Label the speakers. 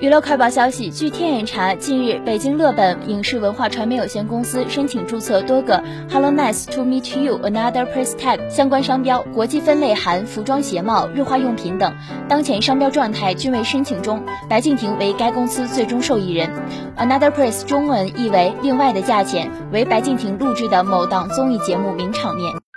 Speaker 1: 娱乐快报消息据天眼查近日北京乐本影视文化传媒有限公司申请注册多个 hello nice to meet you another price tag 相关商标国际分类含服装鞋帽日化用品等。当前商标状态均为申请中白敬亭为该公司最终受益人。Another price 中文译为另外的价钱为白敬亭录制的某档综艺节目名场面。